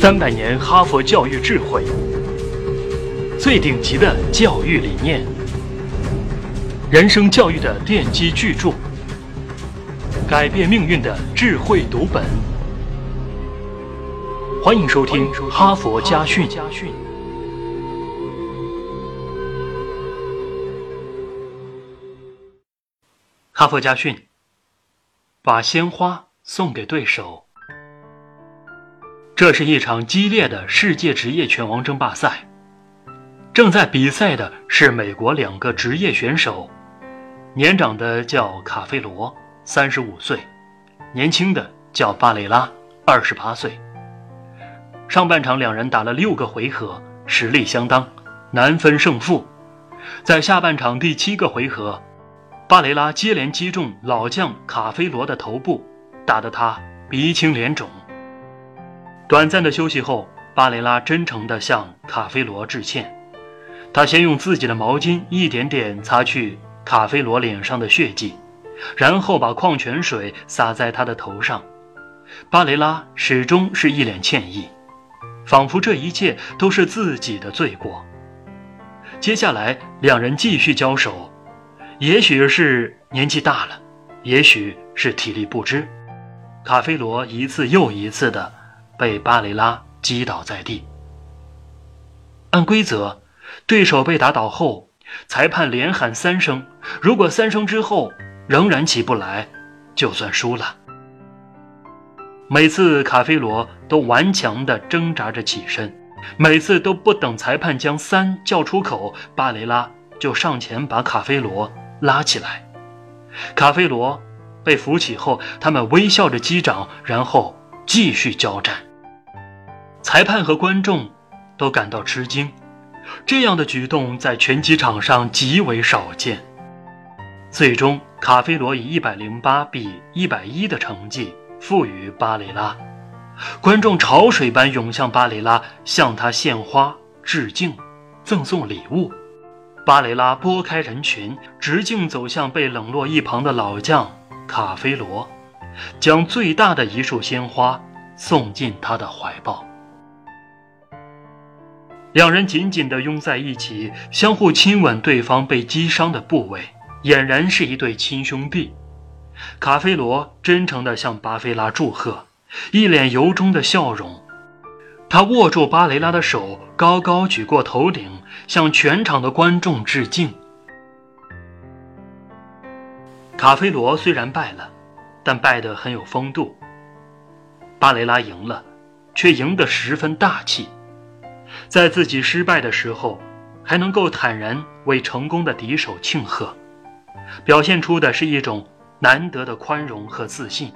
三百年哈佛教育智慧，最顶级的教育理念，人生教育的奠基巨著，改变命运的智慧读本。欢迎收听《哈佛家训》。哈佛家训，把鲜花送给对手。这是一场激烈的世界职业拳王争霸赛，正在比赛的是美国两个职业选手，年长的叫卡菲罗，三十五岁；年轻的叫巴雷拉，二十八岁。上半场两人打了六个回合，实力相当，难分胜负。在下半场第七个回合，巴雷拉接连击中老将卡菲罗的头部，打得他鼻青脸肿。短暂的休息后，巴雷拉真诚地向卡菲罗致歉。他先用自己的毛巾一点点擦去卡菲罗脸上的血迹，然后把矿泉水洒在他的头上。巴雷拉始终是一脸歉意，仿佛这一切都是自己的罪过。接下来，两人继续交手。也许是年纪大了，也许是体力不支，卡菲罗一次又一次的。被巴雷拉击倒在地。按规则，对手被打倒后，裁判连喊三声，如果三声之后仍然起不来，就算输了。每次卡菲罗都顽强地挣扎着起身，每次都不等裁判将三叫出口，巴雷拉就上前把卡菲罗拉起来。卡菲罗被扶起后，他们微笑着击掌，然后继续交战。裁判和观众都感到吃惊，这样的举动在拳击场上极为少见。最终，卡菲罗以一百零八比一百一的成绩负于巴雷拉，观众潮水般涌向巴雷拉，向他献花致敬，赠送礼物。巴雷拉拨开人群，直径走向被冷落一旁的老将卡菲罗，将最大的一束鲜花送进他的怀抱。两人紧紧地拥在一起，相互亲吻对方被击伤的部位，俨然是一对亲兄弟。卡菲罗真诚地向巴菲拉祝贺，一脸由衷的笑容。他握住巴雷拉的手，高高举过头顶，向全场的观众致敬。卡菲罗虽然败了，但败得很有风度。巴雷拉赢了，却赢得十分大气。在自己失败的时候，还能够坦然为成功的敌手庆贺，表现出的是一种难得的宽容和自信。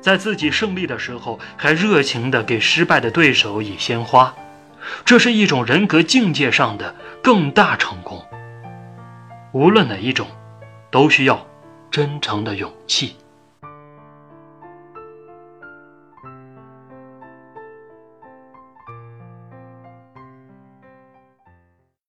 在自己胜利的时候，还热情地给失败的对手以鲜花，这是一种人格境界上的更大成功。无论哪一种，都需要真诚的勇气。